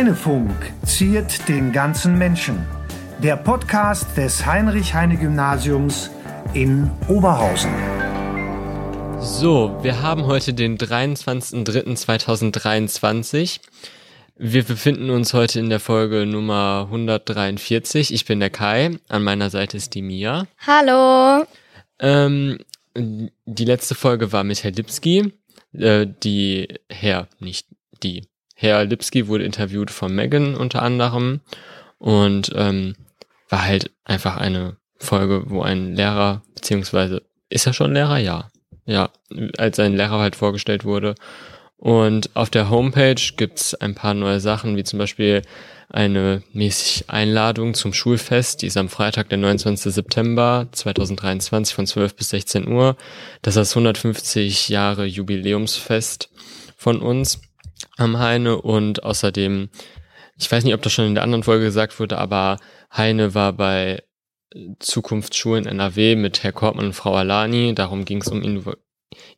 Heinefunk ziert den ganzen Menschen. Der Podcast des Heinrich-Heine-Gymnasiums in Oberhausen. So, wir haben heute den 23.03.2023. Wir befinden uns heute in der Folge Nummer 143. Ich bin der Kai, an meiner Seite ist die Mia. Hallo. Ähm, die letzte Folge war mit Herr Lipski. Äh, die Herr, nicht die. Herr Lipski wurde interviewt von Megan unter anderem und ähm, war halt einfach eine Folge, wo ein Lehrer, beziehungsweise ist er schon Lehrer? Ja. Ja, als ein Lehrer halt vorgestellt wurde. Und auf der Homepage gibt's ein paar neue Sachen, wie zum Beispiel eine mäßig Einladung zum Schulfest. Die ist am Freitag, der 29. September 2023 von 12 bis 16 Uhr. Das ist das 150 Jahre Jubiläumsfest von uns am Heine und außerdem, ich weiß nicht, ob das schon in der anderen Folge gesagt wurde, aber Heine war bei Zukunftsschulen NRW mit Herr Kortmann und Frau Alani. Darum ging es um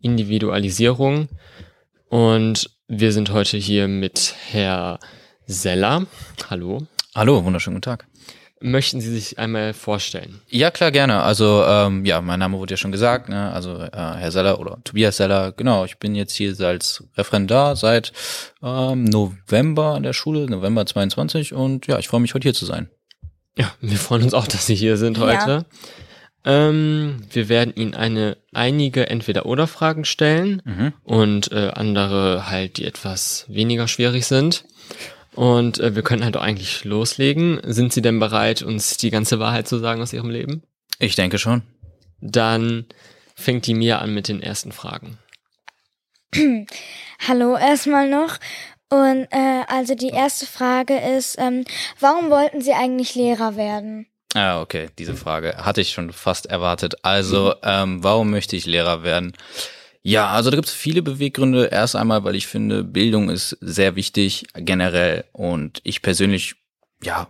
Individualisierung. Und wir sind heute hier mit Herr Seller. Hallo. Hallo, wunderschönen guten Tag. Möchten Sie sich einmal vorstellen? Ja, klar, gerne. Also ähm, ja, mein Name wurde ja schon gesagt, ne? also äh, Herr Seller oder Tobias Seller. Genau, ich bin jetzt hier als Referendar seit ähm, November an der Schule, November 22 und ja, ich freue mich heute hier zu sein. Ja, wir freuen uns auch, dass Sie hier sind heute. Ja. Ähm, wir werden Ihnen eine einige Entweder-Oder-Fragen stellen mhm. und äh, andere halt, die etwas weniger schwierig sind. Und äh, wir können halt auch eigentlich loslegen. Sind Sie denn bereit, uns die ganze Wahrheit zu sagen aus Ihrem Leben? Ich denke schon. Dann fängt die Mia an mit den ersten Fragen. Hallo erstmal noch. Und äh, also die erste Frage ist, ähm, warum wollten Sie eigentlich Lehrer werden? Ah, okay, diese Frage hatte ich schon fast erwartet. Also, ähm, warum möchte ich Lehrer werden? Ja, also da gibt es viele Beweggründe. Erst einmal, weil ich finde, Bildung ist sehr wichtig generell und ich persönlich, ja,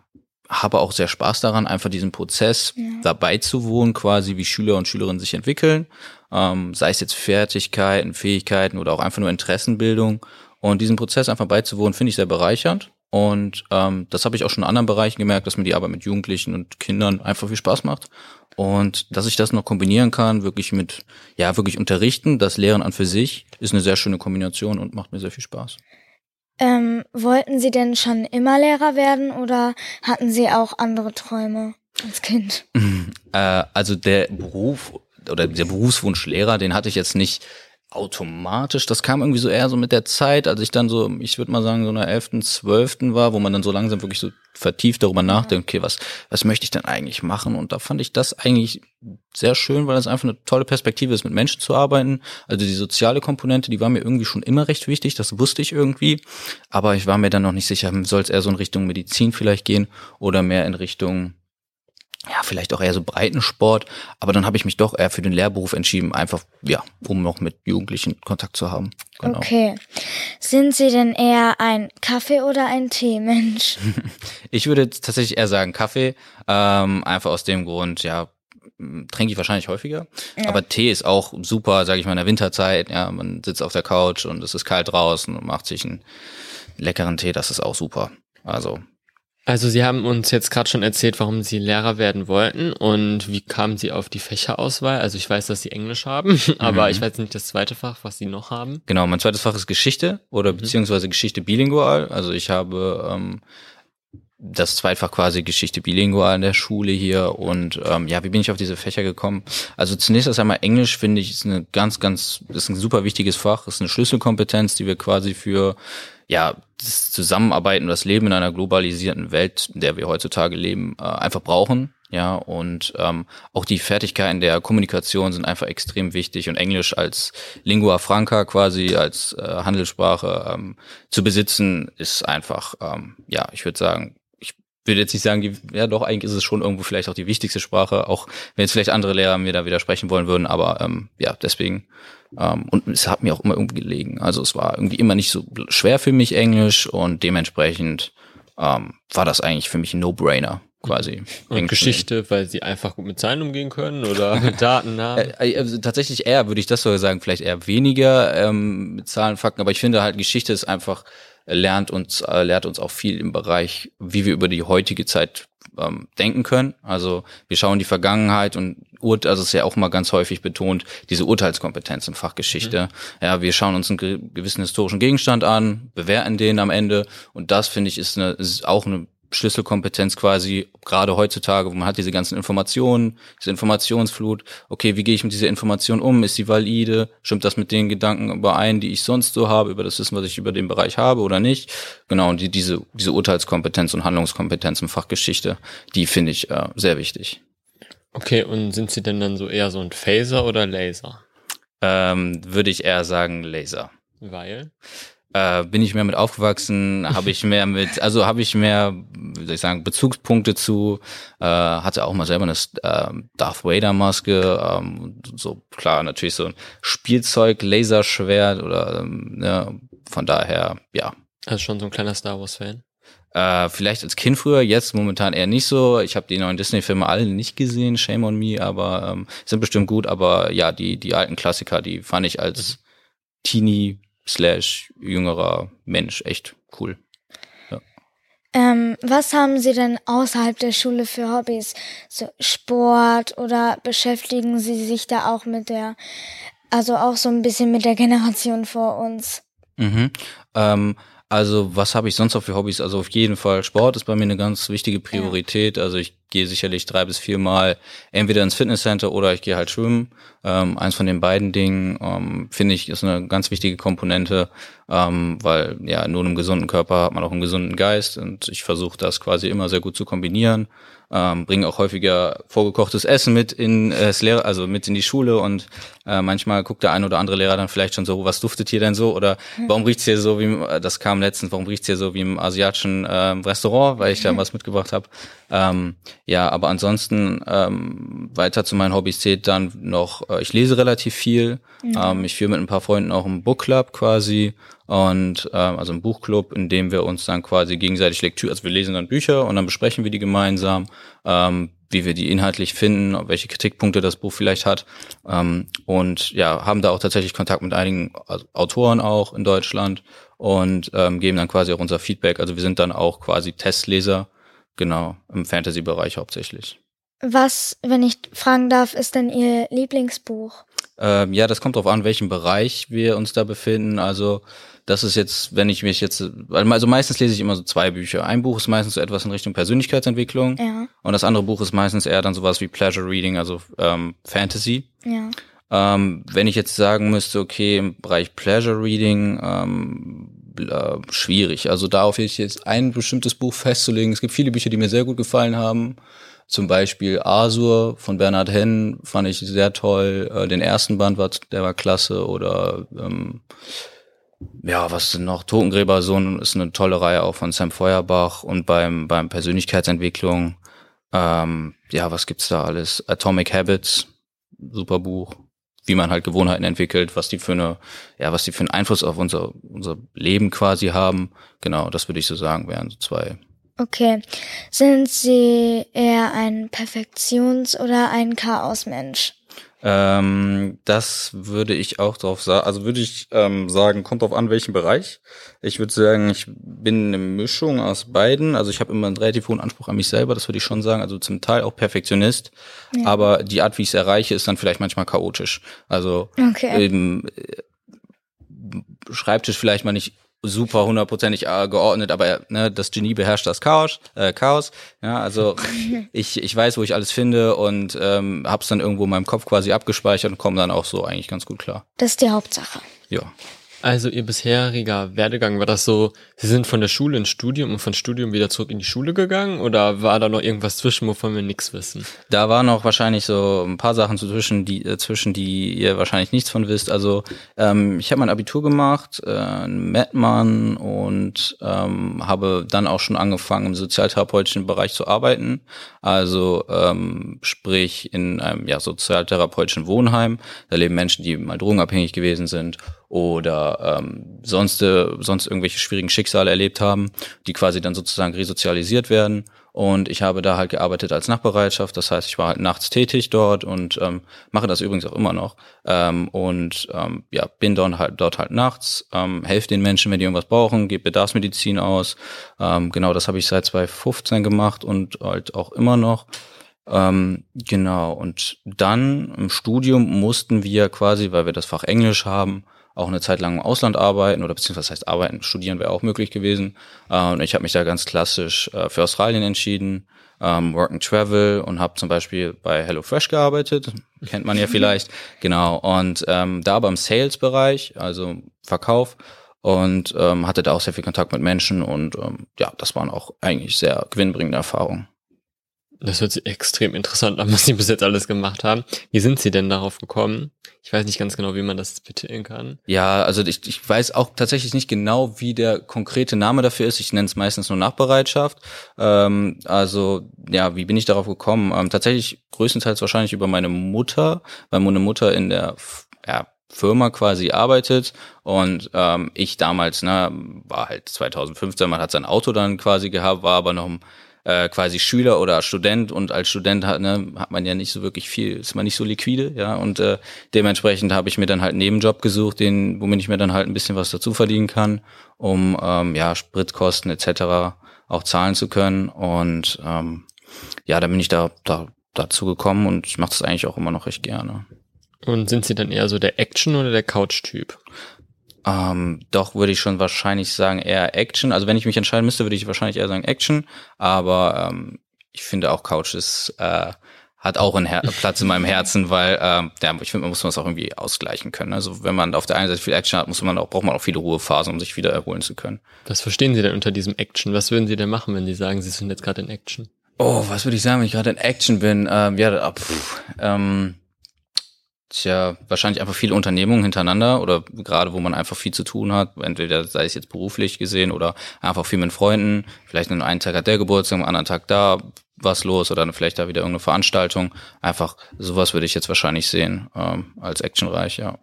habe auch sehr Spaß daran, einfach diesen Prozess ja. dabei zu wohnen, quasi wie Schüler und Schülerinnen sich entwickeln, ähm, sei es jetzt Fertigkeiten, Fähigkeiten oder auch einfach nur Interessenbildung. Und diesen Prozess einfach beizuwohnen, finde ich sehr bereichernd. Und ähm, das habe ich auch schon in anderen Bereichen gemerkt, dass mir die Arbeit mit Jugendlichen und Kindern einfach viel Spaß macht. Und dass ich das noch kombinieren kann, wirklich mit, ja, wirklich unterrichten, das Lehren an für sich, ist eine sehr schöne Kombination und macht mir sehr viel Spaß. Ähm, wollten Sie denn schon immer Lehrer werden oder hatten Sie auch andere Träume als Kind? äh, also der Beruf oder der Berufswunsch Lehrer, den hatte ich jetzt nicht automatisch. Das kam irgendwie so eher so mit der Zeit, als ich dann so, ich würde mal sagen, so in der 11., 12. war, wo man dann so langsam wirklich so vertieft darüber nachdenkt, okay, was, was möchte ich denn eigentlich machen? Und da fand ich das eigentlich sehr schön, weil es einfach eine tolle Perspektive ist, mit Menschen zu arbeiten. Also die soziale Komponente, die war mir irgendwie schon immer recht wichtig, das wusste ich irgendwie. Aber ich war mir dann noch nicht sicher, soll es eher so in Richtung Medizin vielleicht gehen oder mehr in Richtung ja, vielleicht auch eher so Breitensport, aber dann habe ich mich doch eher für den Lehrberuf entschieden, einfach, ja, um noch mit Jugendlichen Kontakt zu haben. Genau. Okay. Sind Sie denn eher ein Kaffee- oder ein Teemensch? ich würde tatsächlich eher sagen Kaffee, ähm, einfach aus dem Grund, ja, trinke ich wahrscheinlich häufiger. Ja. Aber Tee ist auch super, sage ich mal, in der Winterzeit. Ja, man sitzt auf der Couch und es ist kalt draußen und macht sich einen leckeren Tee, das ist auch super. Also also Sie haben uns jetzt gerade schon erzählt, warum Sie Lehrer werden wollten und wie kamen Sie auf die Fächerauswahl? Also ich weiß, dass Sie Englisch haben, aber mhm. ich weiß nicht das zweite Fach, was Sie noch haben. Genau, mein zweites Fach ist Geschichte oder mhm. beziehungsweise Geschichte bilingual. Also ich habe ähm, das Zweitfach quasi Geschichte bilingual in der Schule hier und ähm, ja, wie bin ich auf diese Fächer gekommen? Also zunächst erst einmal Englisch finde ich ist eine ganz, ganz, ist ein super wichtiges Fach, ist eine Schlüsselkompetenz, die wir quasi für ja, das Zusammenarbeiten, das Leben in einer globalisierten Welt, in der wir heutzutage leben, äh, einfach brauchen. Ja, und ähm, auch die Fertigkeiten der Kommunikation sind einfach extrem wichtig und Englisch als Lingua Franca quasi als äh, Handelssprache ähm, zu besitzen, ist einfach, ähm, ja, ich würde sagen, ich würde jetzt nicht sagen, die, ja doch, eigentlich ist es schon irgendwo vielleicht auch die wichtigste Sprache, auch wenn jetzt vielleicht andere Lehrer mir da widersprechen wollen würden, aber ähm, ja, deswegen ähm, und es hat mir auch immer irgendwie gelegen. Also es war irgendwie immer nicht so schwer für mich Englisch und dementsprechend ähm, war das eigentlich für mich ein No-Brainer quasi. Und Geschichte, weil sie einfach gut mit Zahlen umgehen können oder mit Daten haben? Äh, äh, also tatsächlich eher, würde ich das sogar sagen, vielleicht eher weniger ähm, mit Zahlen, Fakten, aber ich finde halt, Geschichte ist einfach lernt uns, äh, lehrt uns auch viel im Bereich, wie wir über die heutige Zeit ähm, denken können. Also wir schauen die Vergangenheit und Ur also es ist ja auch mal ganz häufig betont, diese Urteilskompetenz in Fachgeschichte. Mhm. Ja, wir schauen uns einen gewissen historischen Gegenstand an, bewerten den am Ende und das finde ich ist, eine, ist auch eine Schlüsselkompetenz quasi, gerade heutzutage, wo man hat diese ganzen Informationen, diese Informationsflut. Okay, wie gehe ich mit dieser Information um? Ist sie valide? Stimmt das mit den Gedanken überein, die ich sonst so habe, über das Wissen, was ich über den Bereich habe oder nicht? Genau, und die, diese, diese Urteilskompetenz und Handlungskompetenz im Fachgeschichte, die finde ich äh, sehr wichtig. Okay, und sind Sie denn dann so eher so ein Phaser oder Laser? Ähm, würde ich eher sagen Laser. Weil? Äh, bin ich mehr mit aufgewachsen, habe ich mehr mit, also habe ich mehr, wie soll ich sagen, Bezugspunkte zu, äh, hatte auch mal selber eine äh, Darth Vader Maske, ähm, so klar natürlich so ein Spielzeug, Laserschwert oder ähm, ja, von daher ja. Also schon so ein kleiner Star Wars Fan. Äh, vielleicht als Kind früher, jetzt momentan eher nicht so. Ich habe die neuen Disney-Filme alle nicht gesehen, shame on me, aber ähm, sind bestimmt gut. Aber ja, die die alten Klassiker, die fand ich als Teenie slash jüngerer Mensch echt cool. Ja. Ähm, was haben Sie denn außerhalb der Schule für Hobbys? So Sport oder beschäftigen Sie sich da auch mit der, also auch so ein bisschen mit der Generation vor uns? Mhm. Ähm, also was habe ich sonst noch für Hobbys? Also auf jeden Fall Sport ist bei mir eine ganz wichtige Priorität. Ja. Also ich gehe sicherlich drei bis vier Mal entweder ins Fitnesscenter oder ich gehe halt schwimmen. Ähm, eins von den beiden Dingen ähm, finde ich ist eine ganz wichtige Komponente, ähm, weil ja nur einem gesunden Körper hat man auch einen gesunden Geist und ich versuche das quasi immer sehr gut zu kombinieren ähm, bringen auch häufiger vorgekochtes Essen mit in äh, das Lehrer, also mit in die Schule und äh, manchmal guckt der ein oder andere Lehrer dann vielleicht schon so, was duftet hier denn so oder mhm. warum riecht's hier so wie äh, das kam letztens, warum riecht's hier so wie im asiatischen äh, Restaurant, weil ich da mhm. was mitgebracht habe. Ähm, ja, aber ansonsten ähm, weiter zu meinen Hobbys zählt dann noch, äh, ich lese relativ viel. Mhm. Ähm, ich führe mit ein paar Freunden auch einen Book Club quasi und ähm, also ein Buchclub, in dem wir uns dann quasi gegenseitig Lektüre, also wir lesen dann Bücher und dann besprechen wir die gemeinsam, ähm, wie wir die inhaltlich finden, welche Kritikpunkte das Buch vielleicht hat ähm, und ja, haben da auch tatsächlich Kontakt mit einigen also Autoren auch in Deutschland und ähm, geben dann quasi auch unser Feedback. Also wir sind dann auch quasi Testleser, genau, im Fantasy-Bereich hauptsächlich. Was, wenn ich fragen darf, ist denn Ihr Lieblingsbuch? Ähm, ja, das kommt darauf an, welchem Bereich wir uns da befinden. Also das ist jetzt, wenn ich mich jetzt, also meistens lese ich immer so zwei Bücher. Ein Buch ist meistens so etwas in Richtung Persönlichkeitsentwicklung ja. und das andere Buch ist meistens eher dann sowas wie Pleasure Reading, also ähm, Fantasy. Ja. Ähm, wenn ich jetzt sagen müsste, okay, im Bereich Pleasure Reading, ähm, äh, schwierig. Also will ich jetzt ein bestimmtes Buch festzulegen. Es gibt viele Bücher, die mir sehr gut gefallen haben. Zum Beispiel Asur von Bernhard Henn fand ich sehr toll. Äh, den ersten Band war, der war klasse. Oder ähm, ja, was denn noch? Totengräbersohn ist eine tolle Reihe auch von Sam Feuerbach und beim, beim Persönlichkeitsentwicklung, ähm, ja, was gibt's da alles? Atomic Habits, super Buch, wie man halt Gewohnheiten entwickelt, was die für eine, ja, was die für einen Einfluss auf unser, unser Leben quasi haben. Genau, das würde ich so sagen, wären so zwei. Okay. Sind Sie eher ein Perfektions- oder ein Chaosmensch? Ähm, das würde ich auch drauf sagen. Also würde ich ähm, sagen, kommt drauf an, welchen Bereich. Ich würde sagen, ich bin eine Mischung aus beiden. Also ich habe immer einen relativ hohen Anspruch an mich selber, das würde ich schon sagen. Also zum Teil auch Perfektionist. Ja. Aber die Art, wie ich es erreiche, ist dann vielleicht manchmal chaotisch. Also okay. ähm, Schreibtisch vielleicht mal nicht super hundertprozentig äh, geordnet, aber ne, das Genie beherrscht das Chaos. Äh, Chaos. Ja, also ich, ich weiß, wo ich alles finde und ähm, hab's dann irgendwo in meinem Kopf quasi abgespeichert und komme dann auch so eigentlich ganz gut klar. Das ist die Hauptsache. Ja. Also Ihr bisheriger Werdegang, war das so, Sie sind von der Schule ins Studium und von Studium wieder zurück in die Schule gegangen oder war da noch irgendwas zwischen, wovon wir nichts wissen? Da waren noch wahrscheinlich so ein paar Sachen zwischen, die, äh, zwischen, die ihr wahrscheinlich nichts von wisst. Also ähm, ich habe mein Abitur gemacht, äh, Mettmann und ähm, habe dann auch schon angefangen im sozialtherapeutischen Bereich zu arbeiten. Also ähm, sprich in einem ja, sozialtherapeutischen Wohnheim. Da leben Menschen, die mal drogenabhängig gewesen sind oder ähm, sonst, äh, sonst irgendwelche schwierigen Schicksale erlebt haben, die quasi dann sozusagen resozialisiert werden. und ich habe da halt gearbeitet als Nachtbereitschaft. Das heißt, ich war halt nachts tätig dort und ähm, mache das übrigens auch immer noch. Ähm, und ähm, ja, bin dort halt dort halt nachts, ähm, helfe den Menschen, wenn die irgendwas brauchen, gebe Bedarfsmedizin aus. Ähm, genau, das habe ich seit 2015 gemacht und halt auch immer noch. Ähm, genau, und dann im Studium mussten wir quasi, weil wir das Fach Englisch haben, auch eine Zeit lang im Ausland arbeiten oder beziehungsweise heißt arbeiten, studieren wäre auch möglich gewesen. Äh, und ich habe mich da ganz klassisch äh, für Australien entschieden, ähm, Work and Travel und habe zum Beispiel bei HelloFresh gearbeitet, kennt man ja vielleicht, genau. Und ähm, da beim Sales-Bereich, also Verkauf und ähm, hatte da auch sehr viel Kontakt mit Menschen und ähm, ja, das waren auch eigentlich sehr gewinnbringende Erfahrungen. Das hört sich extrem interessant an, was Sie bis jetzt alles gemacht haben. Wie sind Sie denn darauf gekommen? Ich weiß nicht ganz genau, wie man das betiteln kann. Ja, also ich, ich weiß auch tatsächlich nicht genau, wie der konkrete Name dafür ist. Ich nenne es meistens nur Nachbereitschaft. Ähm, also ja, wie bin ich darauf gekommen? Ähm, tatsächlich größtenteils wahrscheinlich über meine Mutter, weil meine Mutter in der ja, Firma quasi arbeitet und ähm, ich damals, ne, war halt 2015, man hat sein Auto dann quasi gehabt, war aber noch äh, quasi Schüler oder Student und als Student hat, ne, hat man ja nicht so wirklich viel, ist man nicht so liquide, ja, und äh, dementsprechend habe ich mir dann halt einen Nebenjob gesucht, den, womit ich mir dann halt ein bisschen was dazu verdienen kann, um ähm, ja Spritkosten etc. auch zahlen zu können und ähm, ja, da bin ich da, da dazu gekommen und ich mache das eigentlich auch immer noch recht gerne. Und sind Sie dann eher so der Action- oder der Couch-Typ? Ähm, doch würde ich schon wahrscheinlich sagen eher Action. Also wenn ich mich entscheiden müsste, würde ich wahrscheinlich eher sagen Action. Aber ähm, ich finde auch Couch ist äh, hat auch einen Her Platz in meinem Herzen, weil ähm, ja, ich finde, man muss man das auch irgendwie ausgleichen können. Also wenn man auf der einen Seite viel Action hat, muss man auch braucht man auch viele Ruhephasen, um sich wieder erholen zu können. Was verstehen Sie denn unter diesem Action? Was würden Sie denn machen, wenn Sie sagen, Sie sind jetzt gerade in Action? Oh, was würde ich sagen, wenn ich gerade in Action bin? Ähm, ja, pff, ähm, Tja, wahrscheinlich einfach viele Unternehmungen hintereinander oder gerade wo man einfach viel zu tun hat, entweder sei es jetzt beruflich gesehen oder einfach viel mit Freunden. Vielleicht an einem Tag hat der Geburtstag, am anderen Tag da was los oder dann vielleicht da wieder irgendeine Veranstaltung. Einfach sowas würde ich jetzt wahrscheinlich sehen ähm, als actionreich, ja.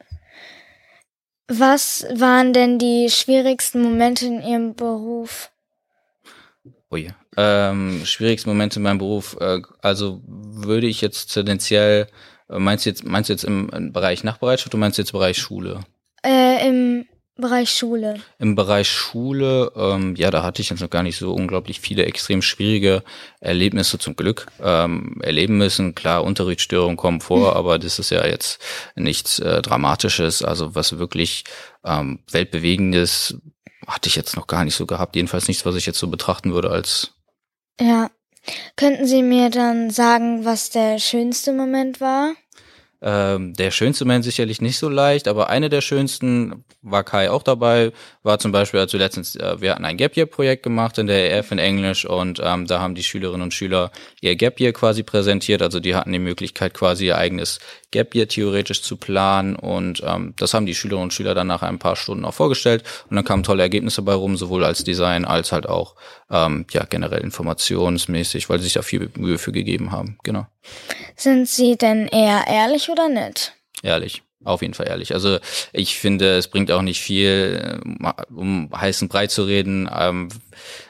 Was waren denn die schwierigsten Momente in Ihrem Beruf? Ui. Ähm, schwierigste Momente in meinem Beruf, äh, also würde ich jetzt tendenziell Meinst du jetzt, meinst du jetzt im, im Bereich Nachbereitschaft oder meinst du jetzt Bereich Schule? Äh, im Bereich Schule. Im Bereich Schule, ähm, ja, da hatte ich jetzt noch gar nicht so unglaublich viele extrem schwierige Erlebnisse zum Glück ähm, erleben müssen. Klar, Unterrichtsstörungen kommen vor, mhm. aber das ist ja jetzt nichts äh, Dramatisches. Also was wirklich ähm, weltbewegendes hatte ich jetzt noch gar nicht so gehabt. Jedenfalls nichts, was ich jetzt so betrachten würde als ja. Könnten Sie mir dann sagen, was der schönste Moment war? Ähm, der schönste Moment sicherlich nicht so leicht, aber eine der schönsten war Kai auch dabei, war zum Beispiel, als wir letztens, äh, wir hatten ein Gap Year Projekt gemacht in der EF in Englisch und ähm, da haben die Schülerinnen und Schüler ihr Gap Year quasi präsentiert, also die hatten die Möglichkeit quasi ihr eigenes Gap Year theoretisch zu planen und ähm, das haben die Schülerinnen und Schüler dann nach ein paar Stunden auch vorgestellt und dann kamen tolle Ergebnisse bei rum, sowohl als Design als halt auch ähm, ja generell informationsmäßig, weil sie sich da viel Mühe für gegeben haben, genau. Sind Sie denn eher ehrlich oder nett? Ehrlich. Auf jeden Fall ehrlich. Also ich finde, es bringt auch nicht viel, um heißen Brei zu reden. Ähm,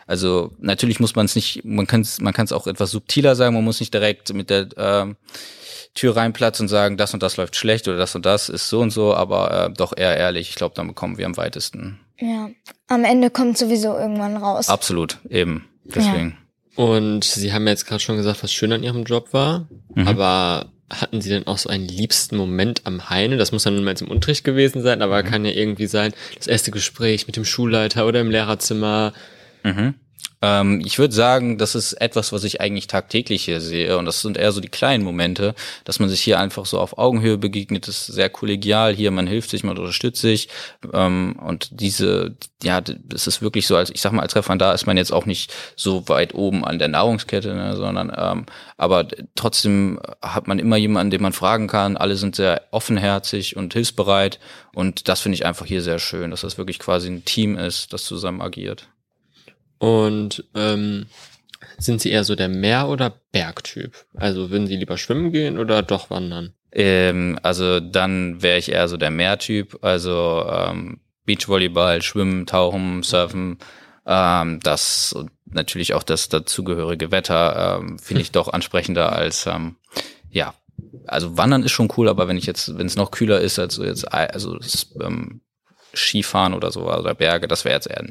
also natürlich muss man es nicht, man kann es man kann es auch etwas subtiler sagen, man muss nicht direkt mit der ähm, Tür reinplatzen und sagen, das und das läuft schlecht oder das und das ist so und so, aber äh, doch eher ehrlich. Ich glaube, dann bekommen wir am weitesten. Ja, am Ende kommt sowieso irgendwann raus. Absolut, eben. Deswegen. Ja. Und Sie haben jetzt gerade schon gesagt, was schön an Ihrem Job war, mhm. aber hatten Sie denn auch so einen liebsten Moment am Heine? Das muss dann nun mal jetzt im Unterricht gewesen sein, aber mhm. kann ja irgendwie sein, das erste Gespräch mit dem Schulleiter oder im Lehrerzimmer. Mhm. Ähm, ich würde sagen, das ist etwas, was ich eigentlich tagtäglich hier sehe. Und das sind eher so die kleinen Momente, dass man sich hier einfach so auf Augenhöhe begegnet. Das ist sehr kollegial hier, man hilft sich, man unterstützt sich. Ähm, und diese, ja, das ist wirklich so, als ich sag mal, als Referendar ist man jetzt auch nicht so weit oben an der Nahrungskette, ne, sondern ähm, aber trotzdem hat man immer jemanden, den man fragen kann. Alle sind sehr offenherzig und hilfsbereit. Und das finde ich einfach hier sehr schön, dass das wirklich quasi ein Team ist, das zusammen agiert. Und ähm, sind Sie eher so der Meer- oder Bergtyp? Also würden Sie lieber schwimmen gehen oder doch wandern? Ähm, also dann wäre ich eher so der Meertyp. Also ähm, Beachvolleyball, Schwimmen, Tauchen, Surfen. Ähm, das und natürlich auch das dazugehörige Wetter ähm, finde ich doch ansprechender als ähm, ja. Also Wandern ist schon cool, aber wenn ich jetzt, wenn es noch kühler ist als so jetzt, also das, ähm, Skifahren oder so oder Berge, das wäre jetzt eher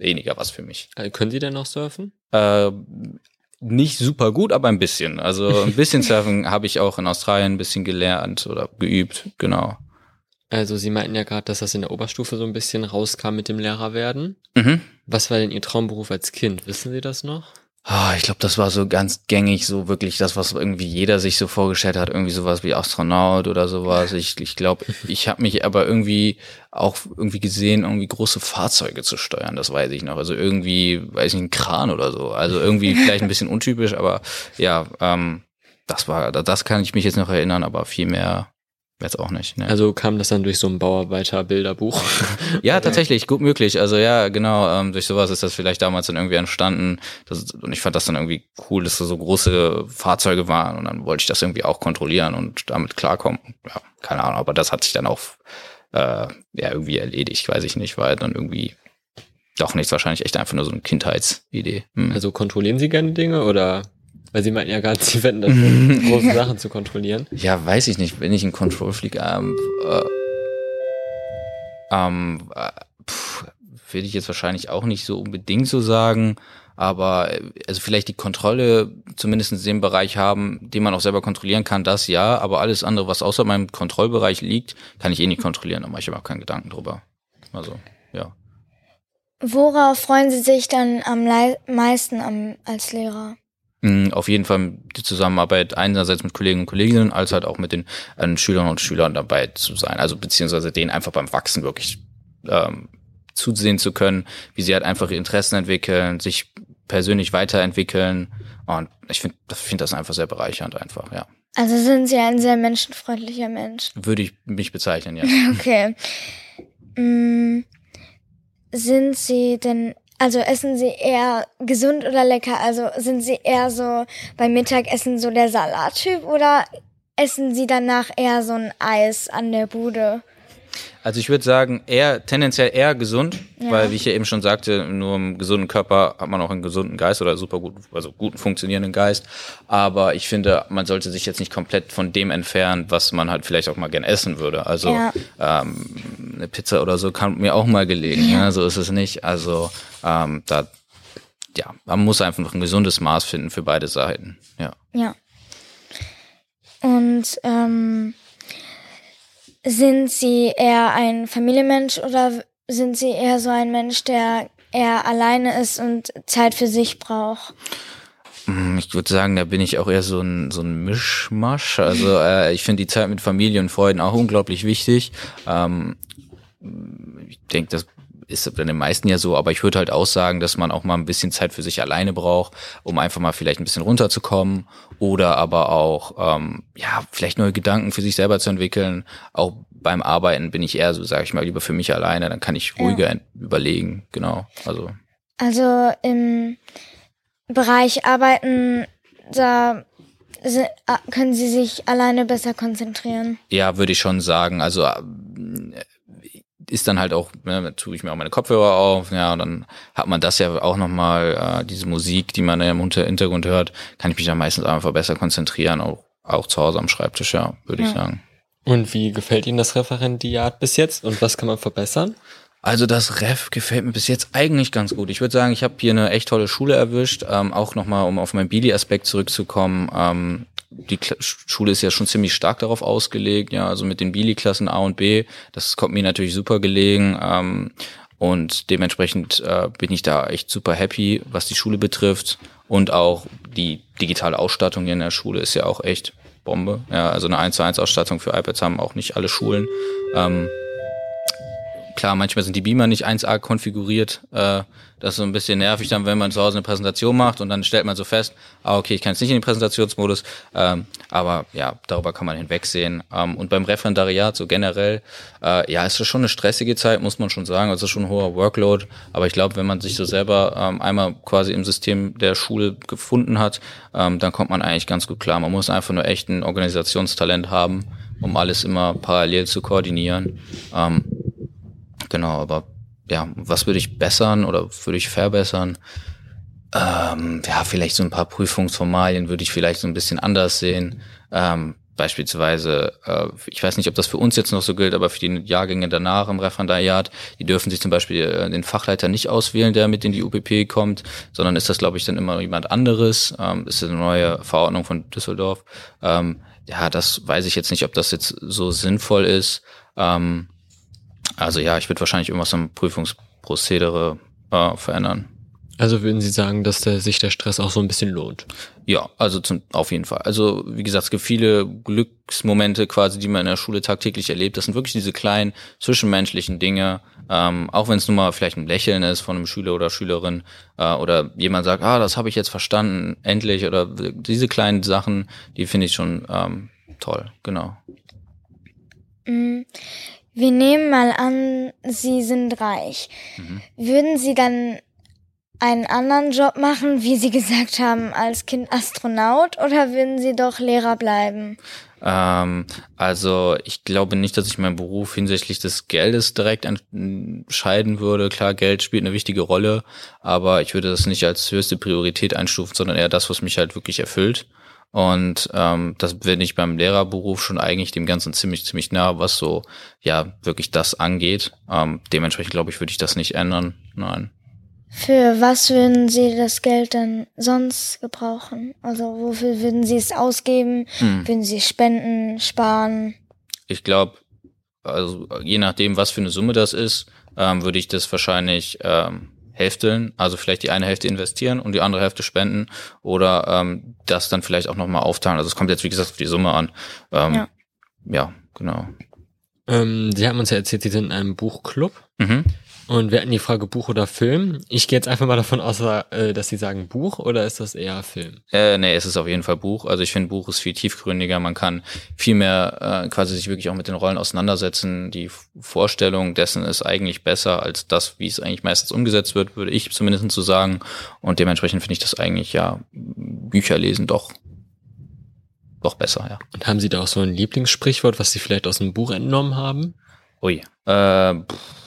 weniger was für mich. Äh, können Sie denn noch surfen? Äh, nicht super gut, aber ein bisschen. Also ein bisschen Surfen habe ich auch in Australien ein bisschen gelernt oder geübt, genau. Also Sie meinten ja gerade, dass das in der Oberstufe so ein bisschen rauskam mit dem Lehrerwerden. Mhm. Was war denn Ihr Traumberuf als Kind? Wissen Sie das noch? Ah, ich glaube, das war so ganz gängig, so wirklich das, was irgendwie jeder sich so vorgestellt hat, irgendwie sowas wie Astronaut oder sowas. Ich ich, glaube, ich habe mich aber irgendwie auch irgendwie gesehen, irgendwie große Fahrzeuge zu steuern, das weiß ich noch. Also irgendwie, weiß ich, ein Kran oder so. Also irgendwie vielleicht ein bisschen untypisch, aber ja, ähm, das war, das kann ich mich jetzt noch erinnern, aber viel mehr Jetzt auch nicht. Ne. Also kam das dann durch so ein Bauarbeiter-Bilderbuch? ja, tatsächlich, gut möglich. Also ja, genau, ähm, durch sowas ist das vielleicht damals dann irgendwie entstanden. Das, und ich fand das dann irgendwie cool, dass da so große Fahrzeuge waren und dann wollte ich das irgendwie auch kontrollieren und damit klarkommen. Ja, keine Ahnung, aber das hat sich dann auch äh, ja irgendwie erledigt, weiß ich nicht, weil dann irgendwie doch nichts, wahrscheinlich echt einfach nur so eine Kindheitsidee. Hm. Also kontrollieren Sie gerne Dinge oder weil sie meinten ja gerade, sie wetten dafür, große Sachen zu kontrollieren. Ja, weiß ich nicht. Wenn ich einen Control Freak, ähm, äh, ähm, äh, würde ich jetzt wahrscheinlich auch nicht so unbedingt so sagen. Aber äh, also vielleicht die Kontrolle zumindest in dem Bereich haben, den man auch selber kontrollieren kann, das ja. Aber alles andere, was außer meinem Kontrollbereich liegt, kann ich eh nicht kontrollieren. Da mache ich aber auch keinen Gedanken drüber. Also, ja. Worauf freuen Sie sich dann am meisten am, als Lehrer? Mm, auf jeden Fall die Zusammenarbeit einerseits mit Kollegen und Kolleginnen, als halt auch mit den äh, Schülern und Schülern dabei zu sein. Also beziehungsweise denen einfach beim Wachsen wirklich ähm, zusehen zu können, wie sie halt einfach ihre Interessen entwickeln, sich persönlich weiterentwickeln. Und ich finde ich finde das einfach sehr bereichernd einfach, ja. Also sind Sie ein sehr menschenfreundlicher Mensch? Würde ich mich bezeichnen, ja. okay. Mm, sind Sie denn also essen Sie eher gesund oder lecker? Also sind Sie eher so beim Mittagessen so der Salattyp oder essen Sie danach eher so ein Eis an der Bude? Also ich würde sagen, eher tendenziell eher gesund, ja. weil wie ich ja eben schon sagte, nur im gesunden Körper hat man auch einen gesunden Geist oder super gut, also guten funktionierenden Geist. Aber ich finde, man sollte sich jetzt nicht komplett von dem entfernen, was man halt vielleicht auch mal gern essen würde. Also ja. ähm, eine Pizza oder so kann mir auch mal gelegen. Ja. ja so ist es nicht. Also ähm, da ja, man muss einfach noch ein gesundes Maß finden für beide Seiten. Ja. Ja. Und ähm, sind Sie eher ein Familienmensch oder sind Sie eher so ein Mensch, der eher alleine ist und Zeit für sich braucht? Hm, ich würde sagen, da bin ich auch eher so ein, so ein Mischmasch. Also äh, ich finde die Zeit mit Familie und Freunden auch unglaublich wichtig. Ähm, ich denke, das ist bei den meisten ja so, aber ich würde halt auch sagen, dass man auch mal ein bisschen Zeit für sich alleine braucht, um einfach mal vielleicht ein bisschen runterzukommen oder aber auch, ähm, ja, vielleicht neue Gedanken für sich selber zu entwickeln. Auch beim Arbeiten bin ich eher so, sage ich mal, lieber für mich alleine, dann kann ich ruhiger ja. überlegen, genau. Also. Also im Bereich Arbeiten, da können Sie sich alleine besser konzentrieren? Ja, würde ich schon sagen. Also ist dann halt auch, ne, tue ich mir auch meine Kopfhörer auf, ja, und dann hat man das ja auch nochmal, äh, diese Musik, die man im Hintergrund hört, kann ich mich dann meistens einfach besser konzentrieren, auch, auch zu Hause am Schreibtisch, ja, würde ja. ich sagen. Und wie gefällt Ihnen das Referendiat bis jetzt und was kann man verbessern? Also das Ref gefällt mir bis jetzt eigentlich ganz gut. Ich würde sagen, ich habe hier eine echt tolle Schule erwischt. Ähm, auch nochmal, um auf meinen Bili-Aspekt zurückzukommen. Ähm, die Kla Schule ist ja schon ziemlich stark darauf ausgelegt, ja, also mit den Bili-Klassen A und B, das kommt mir natürlich super gelegen. Ähm, und dementsprechend äh, bin ich da echt super happy, was die Schule betrifft. Und auch die digitale Ausstattung hier in der Schule ist ja auch echt Bombe. Ja, also eine 1 zu 1 Ausstattung für iPads haben auch nicht alle Schulen. Ähm, klar, manchmal sind die Beamer nicht 1A konfiguriert. Äh, das ist so ein bisschen nervig dann, wenn man zu Hause eine Präsentation macht und dann stellt man so fest, ah, okay, ich kann jetzt nicht in den Präsentationsmodus. Ähm, aber ja, darüber kann man hinwegsehen. Ähm, und beim Referendariat so generell, äh, ja, ist das schon eine stressige Zeit, muss man schon sagen. Also schon ein hoher Workload. Aber ich glaube, wenn man sich so selber ähm, einmal quasi im System der Schule gefunden hat, ähm, dann kommt man eigentlich ganz gut klar. Man muss einfach nur echt ein Organisationstalent haben, um alles immer parallel zu koordinieren. Ähm, genau, aber ja, was würde ich bessern oder würde ich verbessern? Ähm, ja, vielleicht so ein paar Prüfungsformalien würde ich vielleicht so ein bisschen anders sehen. Ähm, beispielsweise, äh, ich weiß nicht, ob das für uns jetzt noch so gilt, aber für die Jahrgänge danach im Referendariat, die dürfen sich zum Beispiel äh, den Fachleiter nicht auswählen, der mit in die UPP kommt, sondern ist das, glaube ich, dann immer jemand anderes. Ähm, ist eine neue Verordnung von Düsseldorf. Ähm, ja, das weiß ich jetzt nicht, ob das jetzt so sinnvoll ist. Ähm, also ja, ich würde wahrscheinlich irgendwas am Prüfungsprozedere äh, verändern. Also würden Sie sagen, dass der, sich der Stress auch so ein bisschen lohnt? Ja, also zum, auf jeden Fall. Also wie gesagt, es gibt viele Glücksmomente quasi, die man in der Schule tagtäglich erlebt. Das sind wirklich diese kleinen zwischenmenschlichen Dinge. Ähm, auch wenn es nur mal vielleicht ein Lächeln ist von einem Schüler oder Schülerin äh, oder jemand sagt, ah, das habe ich jetzt verstanden, endlich. Oder diese kleinen Sachen, die finde ich schon ähm, toll. Genau. Mm, wir nehmen mal an, Sie sind reich. Mhm. Würden Sie dann einen anderen Job machen, wie Sie gesagt haben, als Kind Astronaut oder würden Sie doch Lehrer bleiben? Ähm, also ich glaube nicht, dass ich meinen Beruf hinsichtlich des Geldes direkt entscheiden würde. Klar, Geld spielt eine wichtige Rolle, aber ich würde das nicht als höchste Priorität einstufen, sondern eher das, was mich halt wirklich erfüllt. Und ähm, das bin ich beim Lehrerberuf schon eigentlich dem Ganzen ziemlich, ziemlich nah, was so ja wirklich das angeht. Ähm, dementsprechend glaube ich, würde ich das nicht ändern. Nein. Für was würden Sie das Geld dann sonst gebrauchen? Also wofür würden Sie es ausgeben? Hm. Würden Sie spenden, sparen? Ich glaube, also je nachdem, was für eine Summe das ist, ähm, würde ich das wahrscheinlich ähm, hälfteln. Also vielleicht die eine Hälfte investieren und die andere Hälfte spenden oder ähm, das dann vielleicht auch nochmal aufteilen. Also es kommt jetzt, wie gesagt, auf die Summe an. Ähm, ja. ja, genau. Ähm, Sie haben uns ja erzählt, Sie sind in einem Buchclub. Mhm. Und wir hatten die Frage Buch oder Film. Ich gehe jetzt einfach mal davon aus, äh, dass Sie sagen Buch oder ist das eher Film? Äh, nee, es ist auf jeden Fall Buch. Also ich finde Buch ist viel tiefgründiger. Man kann viel mehr äh, quasi sich wirklich auch mit den Rollen auseinandersetzen. Die Vorstellung dessen ist eigentlich besser als das, wie es eigentlich meistens umgesetzt wird, würde ich zumindest so sagen. Und dementsprechend finde ich das eigentlich ja Bücher lesen doch doch besser, ja. Und haben Sie da auch so ein Lieblingssprichwort, was Sie vielleicht aus dem Buch entnommen haben? Ui, äh, pff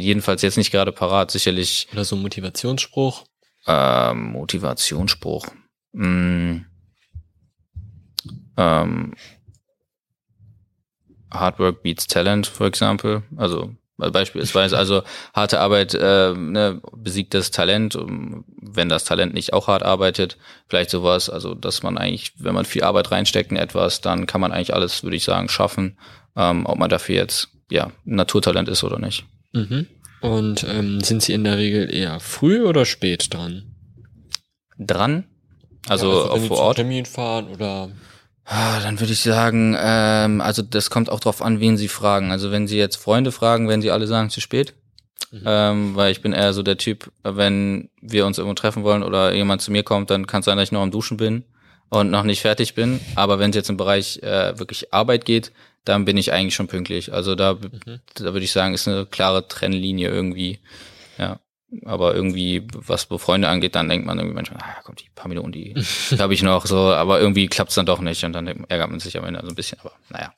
jedenfalls jetzt nicht gerade parat, sicherlich. Oder so ein Motivationsspruch? Ähm, Motivationsspruch. Hm. Ähm, Hard Work beats Talent, for example. Also beispielsweise, also harte Arbeit äh, ne, besiegt das Talent, wenn das Talent nicht auch hart arbeitet, vielleicht sowas, also dass man eigentlich, wenn man viel Arbeit reinsteckt in etwas, dann kann man eigentlich alles, würde ich sagen, schaffen, ähm, ob man dafür jetzt ja Naturtalent ist oder nicht. Mhm. Und ähm, sind Sie in der Regel eher früh oder spät dran? Dran? Also, ja, also auf vor Ort? Termin fahren oder? Ah, dann würde ich sagen, ähm, also das kommt auch drauf an, wen Sie fragen. Also wenn Sie jetzt Freunde fragen, werden Sie alle sagen zu spät. Mhm. Ähm, weil ich bin eher so der Typ, wenn wir uns irgendwo treffen wollen oder jemand zu mir kommt, dann kann es sein, dass ich noch am Duschen bin und noch nicht fertig bin. Aber wenn es jetzt im Bereich äh, wirklich Arbeit geht, dann bin ich eigentlich schon pünktlich. Also da, mhm. da würde ich sagen, ist eine klare Trennlinie irgendwie. Ja. Aber irgendwie, was Freunde angeht, dann denkt man irgendwie manchmal, ah, kommt die paar Minuten, die habe ich noch so, aber irgendwie klappt es dann doch nicht und dann ärgert man sich am Ende so ein bisschen, aber naja.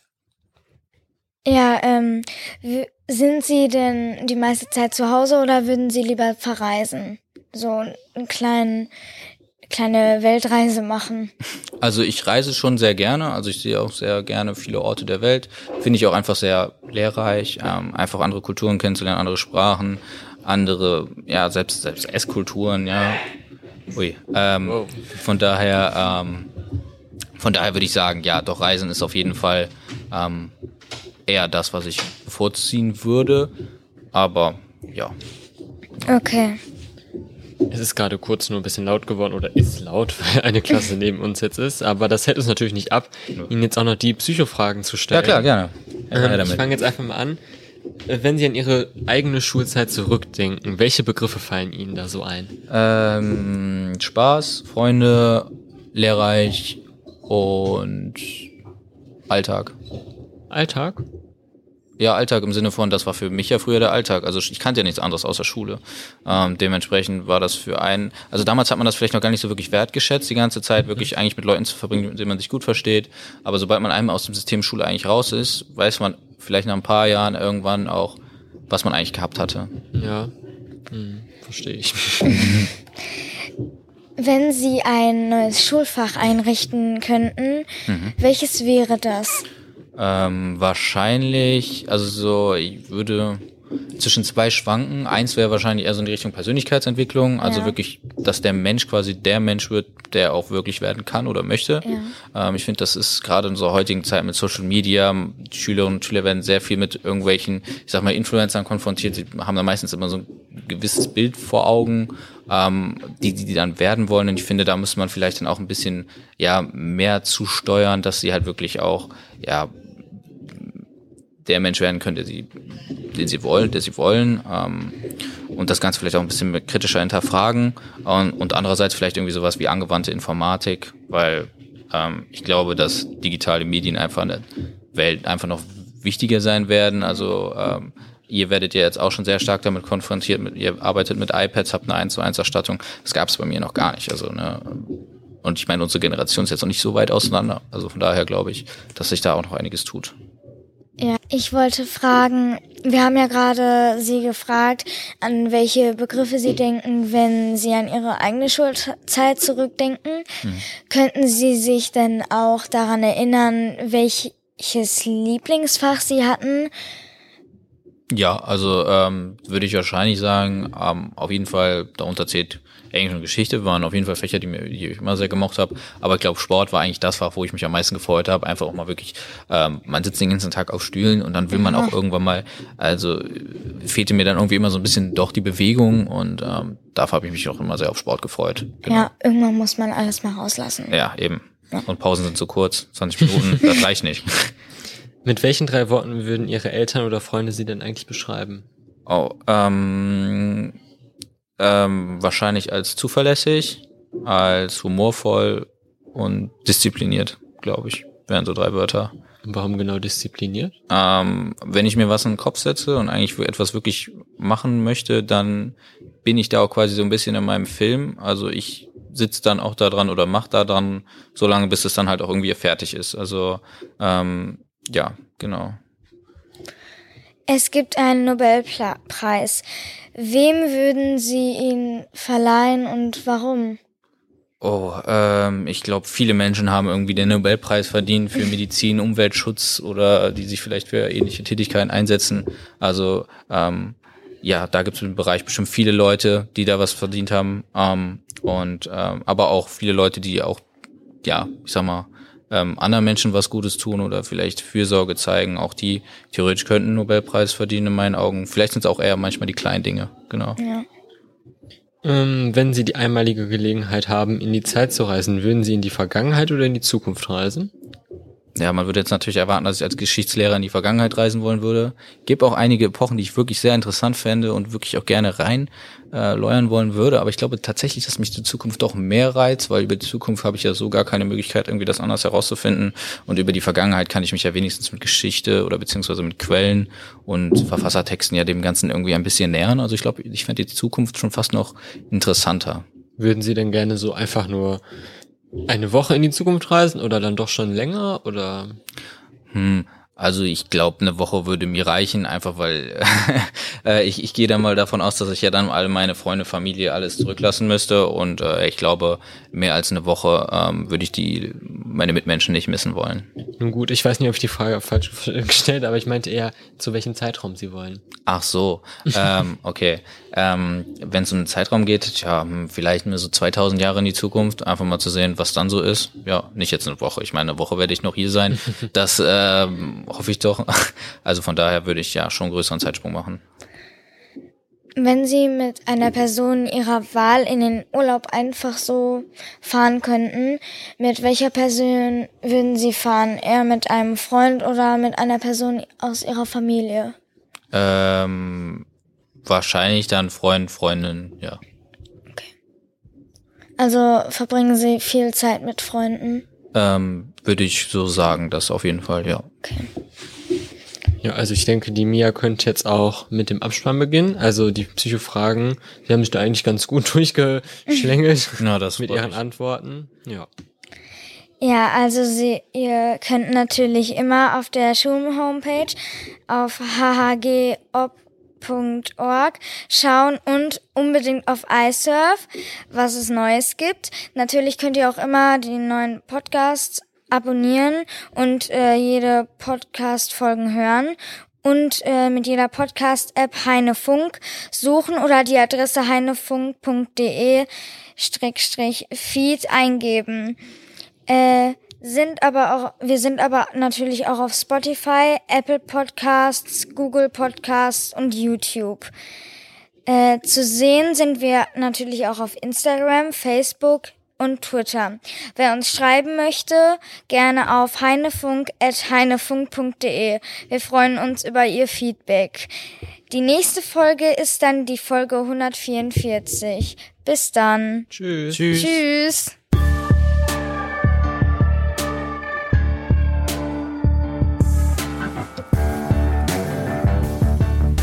Ja, ähm, sind Sie denn die meiste Zeit zu Hause oder würden Sie lieber verreisen? So einen kleinen kleine Weltreise machen? Also ich reise schon sehr gerne. Also ich sehe auch sehr gerne viele Orte der Welt. Finde ich auch einfach sehr lehrreich, ähm, einfach andere Kulturen kennenzulernen, andere Sprachen, andere, ja, selbst, selbst Esskulturen, ja. Ui. Ähm, wow. Von daher, ähm, von daher würde ich sagen, ja, doch Reisen ist auf jeden Fall ähm, eher das, was ich vorziehen würde. Aber ja. Okay. Es ist gerade kurz nur ein bisschen laut geworden oder ist laut, weil eine Klasse neben uns jetzt ist. Aber das hält uns natürlich nicht ab, Ihnen jetzt auch noch die Psychofragen zu stellen. Ja klar, gerne. Ähm, ich fange jetzt einfach mal an. Äh, wenn Sie an Ihre eigene Schulzeit zurückdenken, welche Begriffe fallen Ihnen da so ein? Ähm, Spaß, Freunde, lehrreich und Alltag. Alltag? Ja, Alltag im Sinne von, das war für mich ja früher der Alltag. Also ich kannte ja nichts anderes außer Schule. Ähm, dementsprechend war das für einen, also damals hat man das vielleicht noch gar nicht so wirklich wertgeschätzt, die ganze Zeit wirklich eigentlich mit Leuten zu verbringen, mit denen man sich gut versteht. Aber sobald man einmal aus dem System Schule eigentlich raus ist, weiß man vielleicht nach ein paar Jahren irgendwann auch, was man eigentlich gehabt hatte. Ja, hm, verstehe ich. Wenn Sie ein neues Schulfach einrichten könnten, Mhm. welches wäre das? Ähm, wahrscheinlich, also so, ich würde zwischen zwei schwanken. Eins wäre wahrscheinlich eher so in die Richtung Persönlichkeitsentwicklung, also Ja. wirklich, dass der Mensch quasi der Mensch wird, der auch wirklich werden kann oder möchte. Ähm, ich finde, das ist gerade in unserer heutigen Zeit mit Social Media, die Schülerinnen und Schüler werden sehr viel mit irgendwelchen, ich sag mal, Influencern konfrontiert. Sie haben da meistens immer so ein gewisses Bild vor Augen, ähm, die, die die dann werden wollen. Und ich finde, da muss man vielleicht dann auch ein bisschen ja mehr zusteuern, dass sie halt wirklich auch ja der Mensch werden können, der sie, den sie wollen, der sie wollen, ähm, und das Ganze vielleicht auch ein bisschen kritischer hinterfragen und, und andererseits vielleicht irgendwie sowas wie angewandte Informatik, weil ähm, ich glaube, dass digitale Medien einfach in der Welt einfach noch wichtiger sein werden. Also ähm, ihr werdet ja jetzt auch schon sehr stark damit konfrontiert, mit, ihr arbeitet mit iPads, habt eine 1 zu 1 Erstattung. Das gab es bei mir noch gar nicht. Also ne, und ich meine, unsere Generation ist jetzt noch nicht so weit auseinander. Also von daher glaube ich, dass sich da auch noch einiges tut. Ja, ich wollte fragen, wir haben ja gerade Sie gefragt, an welche Begriffe Sie denken, wenn Sie an Ihre eigene Schulzeit zurückdenken. Könnten Sie sich denn auch daran erinnern, welches Lieblingsfach Sie hatten? Ja, also ähm, würde ich wahrscheinlich sagen, ähm, auf jeden Fall darunter zählt Englisch und Geschichte, waren auf jeden Fall Fächer, die, mir, die ich immer sehr gemocht habe. Aber ich glaube, Sport war eigentlich das Fach, wo ich mich am meisten gefreut habe. Einfach auch mal wirklich, ähm, man sitzt den ganzen Tag auf Stühlen und dann will man auch irgendwann mal, also fehlte mir dann irgendwie immer so ein bisschen doch die Bewegung und ähm, dafür habe ich mich auch immer sehr auf Sport gefreut. Genau. Ja, irgendwann muss man alles mal rauslassen. Ja, eben. Und Pausen sind zu kurz, 20 Minuten, das reicht nicht. Mit welchen drei Worten würden Ihre Eltern oder Freunde Sie denn eigentlich beschreiben? Oh, ähm, ähm, wahrscheinlich als zuverlässig, als humorvoll und diszipliniert, glaube ich, wären so drei Wörter. Warum genau diszipliniert? Ähm, wenn ich mir was in den Kopf setze und eigentlich etwas wirklich machen möchte, dann bin ich da auch quasi so ein bisschen in meinem Film. Also ich sitze dann auch da dran oder mach da dran, so lange, bis es dann halt auch irgendwie fertig ist. Also ähm, ja, genau. Es gibt einen Nobelpreis. Wem würden Sie ihn verleihen und warum? Oh, ähm, ich glaube, viele Menschen haben irgendwie den Nobelpreis verdient für Medizin, Umweltschutz oder die sich vielleicht für ähnliche Tätigkeiten einsetzen. Also ähm, ja, da gibt es im Bereich bestimmt viele Leute, die da was verdient haben. Ähm, und ähm, aber auch viele Leute, die auch, ja, ich sag mal, ähm, anderen Menschen was Gutes tun oder vielleicht Fürsorge zeigen. Auch die theoretisch könnten einen Nobelpreis verdienen in meinen Augen. Vielleicht sind es auch eher manchmal die kleinen Dinge. Genau. Ja. Ähm, wenn Sie die einmalige Gelegenheit haben, in die Zeit zu reisen, würden Sie in die Vergangenheit oder in die Zukunft reisen? Ja, man würde jetzt natürlich erwarten, dass ich als Geschichtslehrer in die Vergangenheit reisen wollen würde. Gibt auch einige Epochen, die ich wirklich sehr interessant fände und wirklich auch gerne rein äh, läuern wollen würde. Aber ich glaube tatsächlich, dass mich die Zukunft doch mehr reizt, weil über die Zukunft habe ich ja so gar keine Möglichkeit, irgendwie das anders herauszufinden. Und über die Vergangenheit kann ich mich ja wenigstens mit Geschichte oder beziehungsweise mit Quellen und Verfassertexten ja dem Ganzen irgendwie ein bisschen nähern. Also ich glaube, ich fände die Zukunft schon fast noch interessanter. Würden Sie denn gerne so einfach nur eine Woche in die Zukunft reisen oder dann doch schon länger oder? Hm, also ich glaube, eine Woche würde mir reichen, einfach weil äh, ich, ich gehe dann mal davon aus, dass ich ja dann alle meine Freunde, Familie, alles zurücklassen müsste. Und äh, ich glaube, mehr als eine Woche ähm, würde ich die meine Mitmenschen nicht missen wollen. Nun gut, ich weiß nicht, ob ich die Frage falsch gestellt, aber ich meinte eher, zu welchem Zeitraum Sie wollen. Ach so, ähm, okay. Ähm, Wenn es um den Zeitraum geht, tja, hm, vielleicht nur so 2000 Jahre in die Zukunft, einfach mal zu sehen, was dann so ist. Ja, nicht jetzt eine Woche. Ich meine, eine Woche werde ich noch hier sein. Das ähm, hoffe ich doch. Also von daher würde ich ja schon einen größeren Zeitsprung machen. Wenn Sie mit einer Person Ihrer Wahl in den Urlaub einfach so fahren könnten, mit welcher Person würden Sie fahren? Eher mit einem Freund oder mit einer Person aus Ihrer Familie? Ähm, wahrscheinlich dann Freund, Freundin, ja. Also verbringen Sie viel Zeit mit Freunden? Ähm, würde ich so sagen, das auf jeden Fall, ja. Okay. Ja, also ich denke, die Mia könnte jetzt auch mit dem Abspann beginnen. Also die Psychofragen, die haben sich da eigentlich ganz gut durchgeschlängelt Na, das mit ihren mich. Antworten. Ja. Ja, also Sie, ihr könnt natürlich immer auf der Schulhomepage auf hhgop www.heinefunk.org schauen und unbedingt auf iSurf, was es Neues gibt. Natürlich könnt ihr auch immer die neuen Podcasts abonnieren und äh, jede Podcast-Folgen hören und äh, mit jeder Podcast-App Heinefunk suchen oder die Adresse heinefunk.de Feed eingeben. Äh, sind aber auch, wir sind aber natürlich auch auf Spotify, Apple Podcasts, Google Podcasts und YouTube. Äh, zu sehen sind wir natürlich auch auf Instagram, Facebook und Twitter. Wer uns schreiben möchte, gerne auf heinefunk.heinefunk.de. Wir freuen uns über Ihr Feedback. Die nächste Folge ist dann die Folge 144. Bis dann. Tschüss. Tschüss. Tschüss.